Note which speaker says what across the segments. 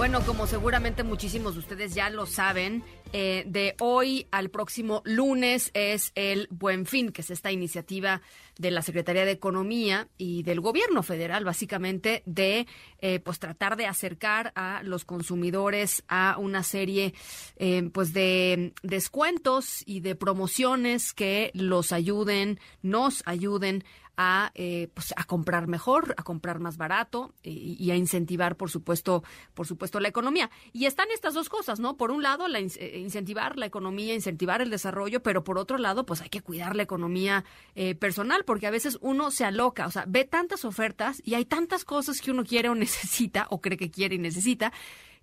Speaker 1: Bueno, como seguramente muchísimos de ustedes ya lo saben, eh, de hoy al próximo lunes es el Buen Fin, que es esta iniciativa de la Secretaría de Economía y del Gobierno Federal, básicamente, de eh, pues tratar de acercar a los consumidores a una serie eh, pues de descuentos y de promociones que los ayuden, nos ayuden a, eh, pues, a comprar mejor, a comprar más barato y, a incentivar, por supuesto, por supuesto, la economía. Y están estas dos cosas, ¿no? Por un lado, la, eh, incentivar la economía, incentivar el desarrollo, pero por otro lado, pues hay que cuidar la economía eh, personal, porque a veces uno se aloca, o sea, ve tantas ofertas y hay tantas cosas que uno quiere o necesita, o cree que quiere y necesita,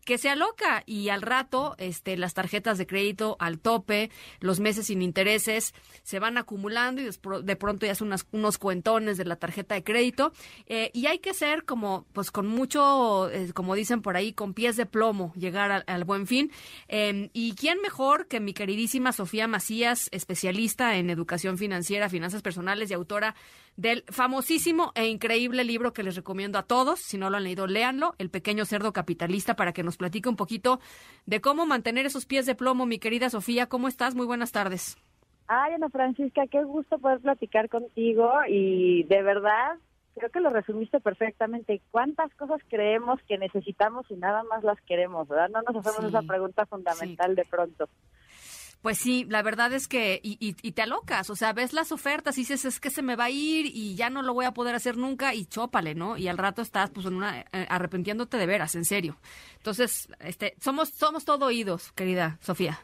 Speaker 1: que se aloca y al rato este, las tarjetas de crédito al tope, los meses sin intereses se van acumulando y de pronto ya son unos cuentones de la tarjeta de crédito eh, y hay que ser como pues con mucho, eh, como dicen por ahí, con pies de plomo llegar al, buen fin. Em, y quién mejor que mi queridísima Sofía Macías, especialista en educación financiera, finanzas personales y autora del famosísimo e increíble libro que les recomiendo a todos. Si no lo han leído, léanlo, El pequeño cerdo capitalista, para que nos platique un poquito de cómo mantener esos pies de plomo. Mi querida Sofía, ¿cómo estás? Muy buenas tardes.
Speaker 2: Ay, Ana Francisca, qué gusto poder platicar contigo y de verdad creo que lo resumiste perfectamente. ¿Cuántas cosas creemos que necesitamos y nada más las queremos, verdad? No nos hacemos esa pregunta fundamental de pronto.
Speaker 1: Pues sí, la verdad es que, y, y, te alocas, o sea, ves las ofertas y dices, es que se me va a ir y ya no lo voy a poder hacer nunca y chópale, ¿no? Y al rato estás pues en una, eh, arrepintiéndote de veras, en serio. Entonces, este, somos, somos todo oídos, querida Sofía.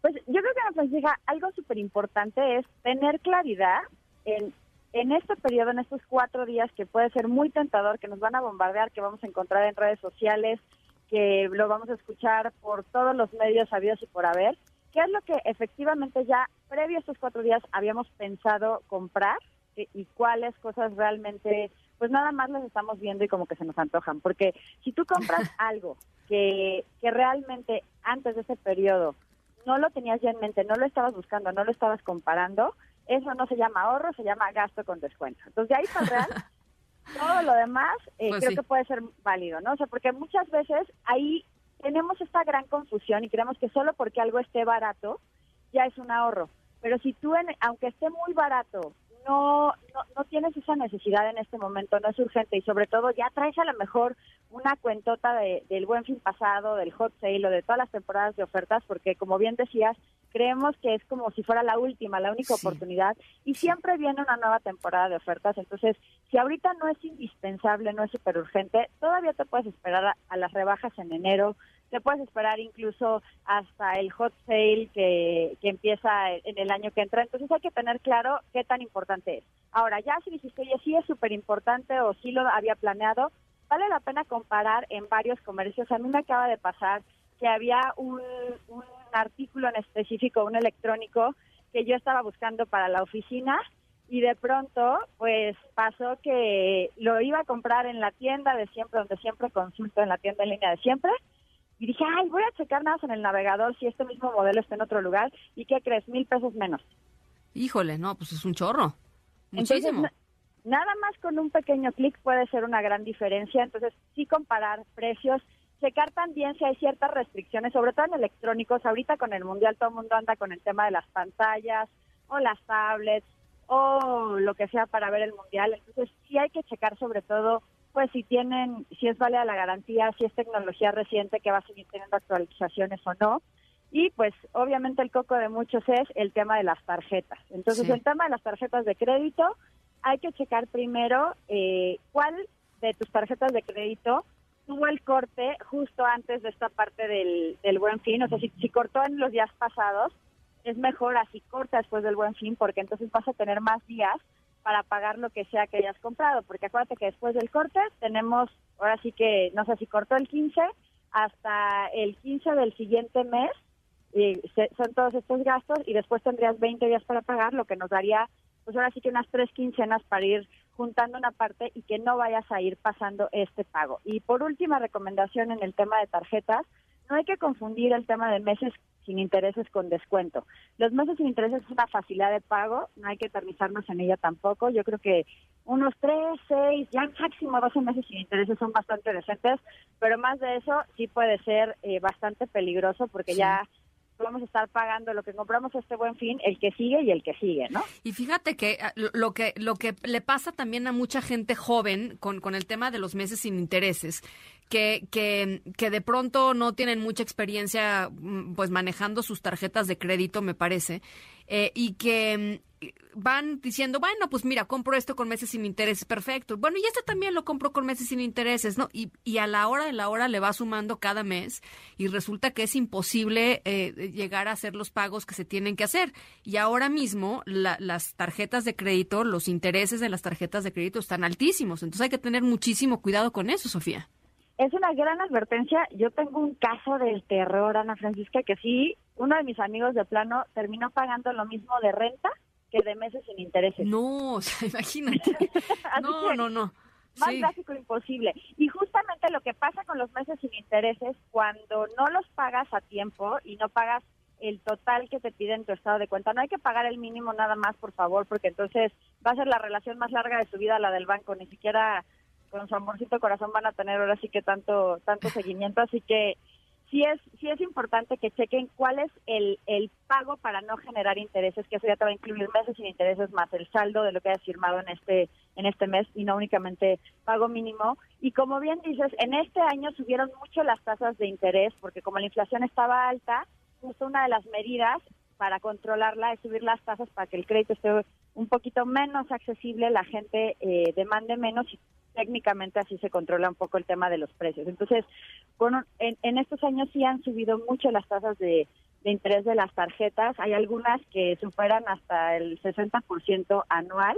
Speaker 2: Pues yo creo que, Francisca, algo súper importante es tener claridad en, en este periodo, en estos cuatro días que puede ser muy tentador, que nos van a bombardear, que vamos a encontrar en redes sociales, que lo vamos a escuchar por todos los medios sabidos y por haber ¿Qué es lo que efectivamente ya previo a estos cuatro días habíamos pensado comprar y, cuáles cosas realmente, pues nada más las estamos viendo y como que se nos antojan? Porque si tú compras algo que, que realmente antes de ese periodo no lo tenías ya en mente, no lo estabas buscando, no lo estabas comparando, eso no se llama ahorro, se llama gasto con descuento. Entonces, de ahí para real, todo lo demás eh, pues creo que puede ser válido, ¿no? O sea, porque muchas veces ahí tenemos esta gran confusión y creemos que solo porque algo esté barato ya es un ahorro. Pero si tú, aunque esté muy barato, no, no, tienes esa necesidad en este momento, no es urgente y sobre todo ya traes a lo mejor una cuentota del buen fin pasado, del hot sale o de todas las temporadas de ofertas, porque como bien decías, creemos que es como si fuera la última, la única oportunidad y siempre viene una nueva temporada de ofertas. Entonces, si ahorita no es indispensable, no es súper urgente, todavía te puedes esperar a las rebajas en enero, te puedes esperar incluso hasta el hot sale que, que empieza en el año que entra. Entonces hay que tener claro qué tan importante es. Ahora, ya si dijiste, oye, sí es súper importante o sí lo había planeado, vale la pena comparar en varios comercios. A mí me acaba de pasar que había un, un artículo en específico, un electrónico, que yo estaba buscando para la oficina y de pronto pues pasó que lo iba a comprar en la tienda de siempre, donde siempre consulto en la tienda en línea de siempre, y dije, ay, voy a checar nada en el navegador si este mismo modelo está en otro lugar. ¿Y qué crees? Mil pesos menos.
Speaker 1: Híjole, no, pues es un chorro. Muchísimo.
Speaker 2: nada más con un pequeño clic puede ser una gran diferencia. Entonces, sí comparar precios, checar también si hay ciertas restricciones, sobre todo en electrónicos. Ahorita con el Mundial todo el mundo anda con el tema de las pantallas o las tablets o lo que sea para ver el Mundial. Entonces, sí hay que checar sobre todo pues si tienen, si es válida la garantía, si es tecnología reciente que va a seguir teniendo actualizaciones o no. Y pues obviamente el coco de muchos es el tema de las tarjetas. Entonces el tema de las tarjetas de crédito, hay que checar primero eh, cuál de tus tarjetas de crédito tuvo el corte justo antes de esta parte del, del buen fin. O sea, si, si cortó en los días pasados, es mejor así corta después del buen fin porque entonces vas a tener más días para pagar lo que sea que hayas comprado, porque acuérdate que después del corte tenemos, ahora sí que, no sé si cortó el 15, hasta el 15 del siguiente mes, y son todos estos gastos, y después tendrías 20 días para pagar, lo que nos daría, pues ahora sí que unas tres quincenas para ir juntando una parte y que no vayas a ir pasando este pago. Y por última recomendación en el tema de tarjetas, no hay que confundir el tema de meses sin intereses con descuento. Los meses sin intereses es una facilidad de pago, no hay que eternizarnos en ella tampoco. Yo creo que unos tres, seis, ya máximo 12 meses sin intereses son bastante decentes, pero más de eso sí puede ser eh, bastante peligroso porque ya vamos a estar pagando lo que compramos este buen fin, el que sigue y el que sigue, ¿no?
Speaker 1: Y fíjate que ah, lo que lo que le pasa también a mucha gente joven con, con el tema de los meses sin intereses, que, que, que de pronto no tienen mucha experiencia mm, pues manejando sus tarjetas de crédito, me parece, eh, y que mm, van diciendo, bueno, pues mira, compro esto con meses sin intereses, perfecto. Bueno, y este también lo compro con meses sin intereses, ¿no? Y, y a la hora de la hora le va sumando cada mes y resulta que es imposible eh, llegar a hacer los pagos que se tienen que hacer. Y ahora mismo las tarjetas de crédito, los intereses de las tarjetas de crédito están altísimos. Entonces hay que tener muchísimo cuidado con eso, Sofía.
Speaker 2: Es una gran advertencia. Yo tengo un caso del terror, Ana Francisca, que sí, uno de mis amigos de plano terminó pagando lo mismo de renta que de meses sin intereses.
Speaker 1: No, o sea, imagínate. no, no, no.
Speaker 2: Más básico imposible. Y justamente lo que pasa con los meses sin intereses, cuando no los pagas a tiempo y no pagas el total que te piden tu estado de cuenta. No hay que pagar el mínimo nada más, por favor, porque entonces va a ser la relación más larga de su vida la del banco. Ni siquiera con su amorcito corazón van a tener ahora sí que tanto tanto seguimiento, así que sí es sí es importante que chequen cuál es el, el pago para no generar intereses, que eso ya te va a incluir meses sin intereses más el saldo de lo que hayas firmado en este en este mes y no únicamente pago mínimo. Y como bien dices, en este año subieron mucho las tasas de interés porque como la inflación estaba alta, justo una de las medidas para controlarla es subir las tasas para que el crédito esté un poquito menos accesible, la gente eh, demande menos y técnicamente así se controla un poco el tema de los precios. Entonces, bueno, en, estos años sí han subido mucho las tasas de, interés de las tarjetas. Hay algunas que superan hasta el 60% anual.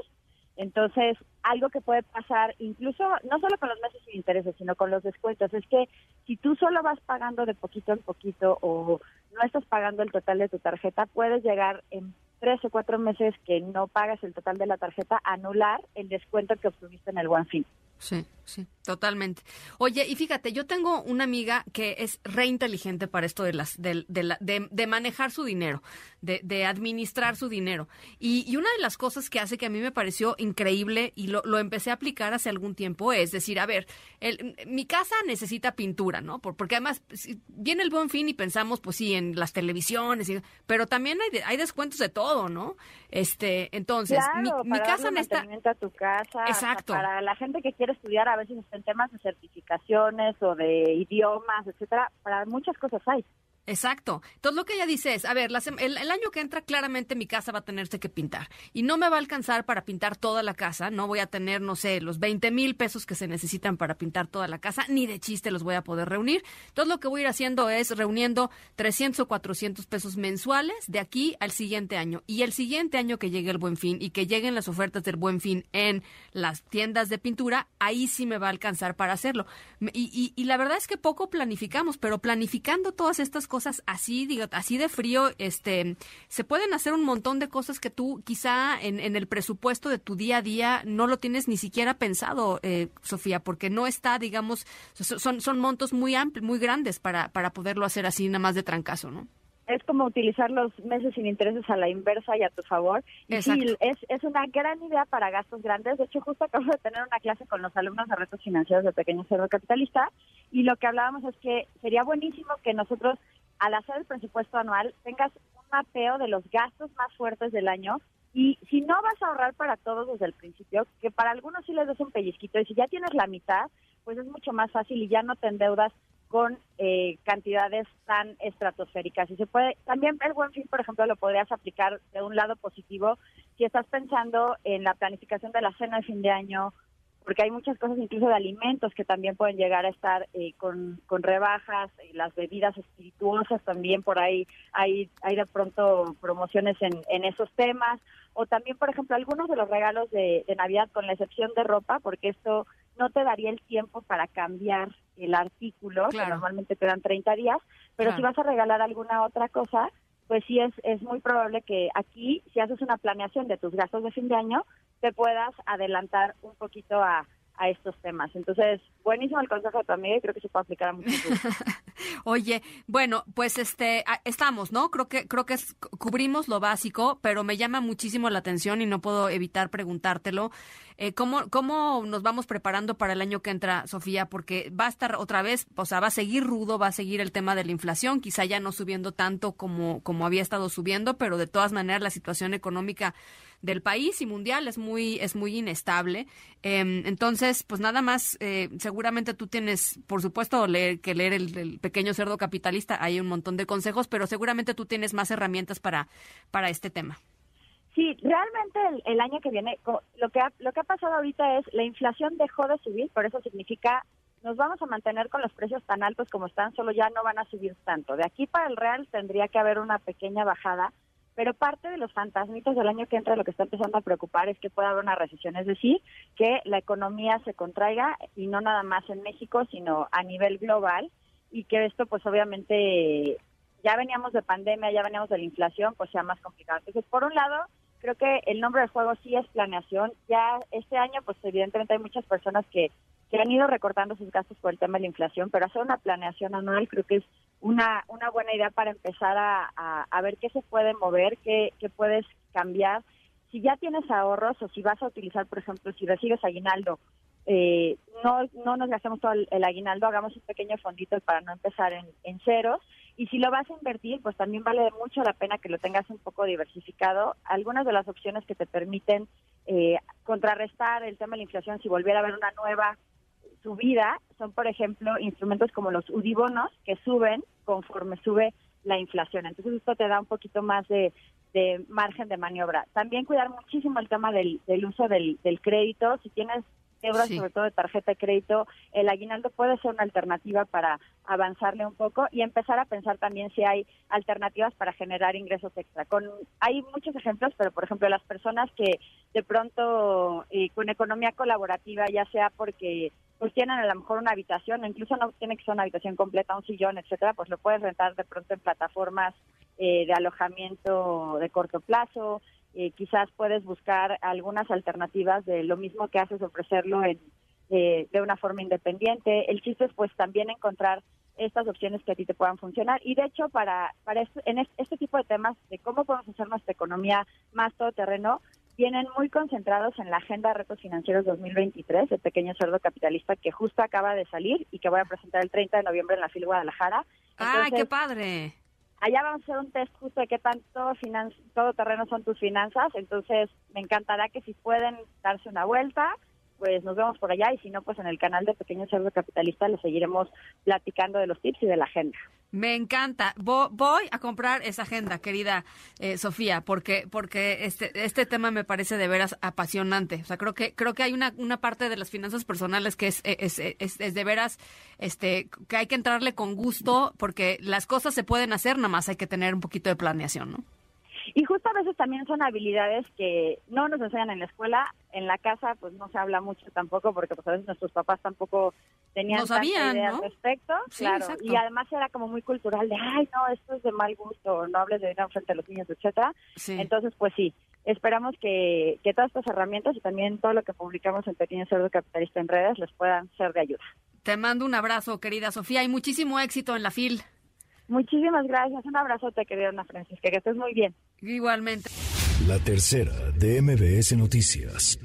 Speaker 2: Entonces, algo que puede pasar, incluso no solo con los meses sin intereses, sino con los descuentos, es que si tú solo vas pagando de poquito en poquito o no estás pagando el total de tu tarjeta, puedes llegar en tres o cuatro meses que no pagas el total de la tarjeta anular el descuento que obtuviste en el One Fin.
Speaker 1: Sí, sí, totalmente. Oye, y fíjate, yo tengo una amiga que es re inteligente para esto de las, de, de, de, manejar su dinero, de, de administrar su dinero. Y, y, una de las cosas que hace que a mí me pareció increíble y lo, lo empecé a aplicar hace algún tiempo es decir, a ver, el, mi casa necesita pintura, ¿no? porque además viene el buen fin y pensamos, pues sí, en las televisiones, pero también hay, hay descuentos de todo, ¿no? Este, entonces, mi, mi, casa
Speaker 2: necesita. a tu casa.
Speaker 1: Exacto.
Speaker 2: Para la gente que quiere estudiar a veces en temas de certificaciones o de idiomas, etcétera, para muchas cosas hay.
Speaker 1: Exacto. Entonces lo que ella dice es, a ver, el, año que entra claramente mi casa va a tenerse que pintar y no me va a alcanzar para pintar toda la casa, no voy a tener, no sé, los 20 mil pesos que se necesitan para pintar toda la casa, ni de chiste los voy a poder reunir. Entonces lo que voy a ir haciendo es reuniendo 300 o 400 pesos mensuales de aquí al siguiente año y el siguiente año que llegue el buen fin y que lleguen las ofertas del buen fin en las tiendas de pintura, ahí sí me va a alcanzar para hacerlo. Y, y la verdad es que poco planificamos, pero planificando todas estas cosas, cosas así, digo, así de frío, este, se pueden hacer un montón de cosas que tú quizá en, en el presupuesto de tu día a día no lo tienes ni siquiera pensado, eh, Sofía, porque no está, digamos, son, son montos muy amplios, muy grandes para, para poderlo hacer así nada más de trancazo, ¿no?
Speaker 2: es como utilizar los meses sin intereses a la inversa y a tu favor. Y sí, es, es una gran idea para gastos grandes. De hecho, justo acabo de tener una clase con los alumnos de retos financieros de Pequeño Cerdo Capitalista y lo que hablábamos es que sería buenísimo que nosotros al hacer el presupuesto anual tengas un mapeo de los gastos más fuertes del año y si no vas a ahorrar para todos desde el principio, que para algunos sí les des un pellizquito y si ya tienes la mitad, pues es mucho más fácil y ya no te endeudas con eh, cantidades tan estratosféricas. Y se puede, también el buen fin, por ejemplo, lo podrías aplicar de un lado positivo si estás pensando en la planificación de la cena de fin de año porque hay muchas cosas incluso de alimentos que también pueden llegar a estar eh, con, con, rebajas, y las bebidas espirituosas también por ahí hay, hay de pronto promociones en, en esos temas, o también, por ejemplo, algunos de los regalos de, Navidad, con la excepción de ropa, porque esto no te daría el tiempo para cambiar el artículo, que normalmente te dan 30 días, pero si vas a regalar alguna otra cosa, pues sí es, es muy probable que aquí, si haces una planeación de tus gastos de fin de año, te puedas adelantar un poquito a, a estos temas. Entonces, buenísimo el consejo de tu amiga y creo que se puede aplicar a muchos.
Speaker 1: Oye, bueno, pues este estamos, ¿no? Creo que creo que cubrimos lo básico, pero me llama muchísimo la atención y no puedo evitar preguntártelo. Eh, ¿cómo, ¿Cómo nos vamos preparando para el año que entra, Sofía? Porque va a estar otra vez, o sea, va a seguir rudo, va a seguir el tema de la inflación, quizá ya no subiendo tanto como, como había estado subiendo, pero de todas maneras la situación económica del país y mundial es muy, es muy inestable. Em, entonces, pues nada más, eh, seguramente tú tienes, por supuesto, leer, que leer el, pequeño cerdo capitalista, hay un montón de consejos, pero seguramente tú tienes más herramientas para, para este tema.
Speaker 2: Sí, realmente el, año que viene, lo que, ha, lo que ha pasado ahorita es la inflación dejó de subir, por eso significa nos vamos a mantener con los precios tan altos como están, solo ya no van a subir tanto. De aquí para el real tendría que haber una pequeña bajada, pero parte de los fantasmitos del año que entra lo que está empezando a preocupar es que pueda haber una recesión, es decir, que la economía se contraiga y no nada más en México, sino a nivel global y que esto pues obviamente ya veníamos de pandemia, ya veníamos de la inflación, pues sea más complicado. Entonces, por un lado, creo que el nombre del juego sí es planeación. Ya este año, pues evidentemente hay muchas personas que, que han ido recortando sus gastos por el tema de la inflación, pero hacer una planeación anual creo que es una, una buena idea para empezar a, a, ver qué se puede mover, qué, qué puedes cambiar. Si ya tienes ahorros o si vas a utilizar, por ejemplo, si recibes aguinaldo, eh, no, no nos gastemos todo el, aguinaldo, hagamos un pequeño fondito para no empezar en, en ceros. Y si lo vas a invertir, pues también vale mucho la pena que lo tengas un poco diversificado. Algunas de las opciones que te permiten eh, contrarrestar el tema de la inflación si volviera a haber una nueva subida son, por ejemplo, instrumentos como los UDIBONOS que suben conforme sube la inflación. Entonces esto te da un poquito más de, margen de maniobra. También cuidar muchísimo el tema del, uso del, del crédito. Si tienes euros, sobre todo de tarjeta de crédito, el aguinaldo puede ser una alternativa para avanzarle un poco y empezar a pensar también si hay alternativas para generar ingresos extra. Con, hay muchos ejemplos, pero por ejemplo las personas que de pronto eh, con economía colaborativa, ya sea porque pues tienen a lo mejor una habitación, incluso no tiene que ser una habitación completa, un sillón, etcétera, pues lo puedes rentar de pronto en plataformas eh, de alojamiento de corto plazo, eh, quizás puedes buscar algunas alternativas de lo mismo que haces, ofrecerlo en, eh, de una forma independiente. El chiste es pues también encontrar estas opciones que a ti te puedan funcionar. Y de hecho, para, para este, en este, tipo de temas de cómo podemos hacer nuestra economía más todoterreno, vienen muy concentrados en la Agenda de Retos Financieros 2023, el pequeño cerdo capitalista que justo acaba de salir y que voy a presentar el 30 de noviembre en la FIL Guadalajara.
Speaker 1: ¡Ay, qué padre!
Speaker 2: allá vamos a hacer un test justo de qué tanto todo terreno son tus finanzas, entonces me encantará que si pueden darse una vuelta, pues nos vemos por allá y si no, pues en el canal de Pequeño Cerdo Capitalista les seguiremos platicando de los tips y de la agenda.
Speaker 1: Me encanta. voy a comprar esa agenda, querida eh, Sofía, porque porque este este tema me parece de veras apasionante. O sea, creo que creo que hay una, una parte de las finanzas personales que es, es, es, es de veras este que hay que entrarle con gusto porque las cosas se pueden hacer, nada más hay que tener un poquito de planeación, ¿no?
Speaker 2: Y justo a veces también son habilidades que no nos enseñan en la escuela, en la casa pues no se habla mucho tampoco porque pues a veces nuestros papás tampoco tenían
Speaker 1: no idea
Speaker 2: al respecto, claro, y además era como muy cultural de, ay no, esto es de mal gusto, no hables de dinero frente a los niños, etcétera. Entonces pues sí, esperamos que, que todas estas herramientas y también todo lo que publicamos en Pequeño Cerdo Capitalista en redes les puedan ser de ayuda.
Speaker 1: Te mando un abrazo, querida Sofía, y muchísimo éxito en la FIL.
Speaker 2: Muchísimas gracias. Un abrazote, querida Ana Francisca. Que estés muy bien.
Speaker 1: Igualmente.
Speaker 3: La tercera de MBS Noticias.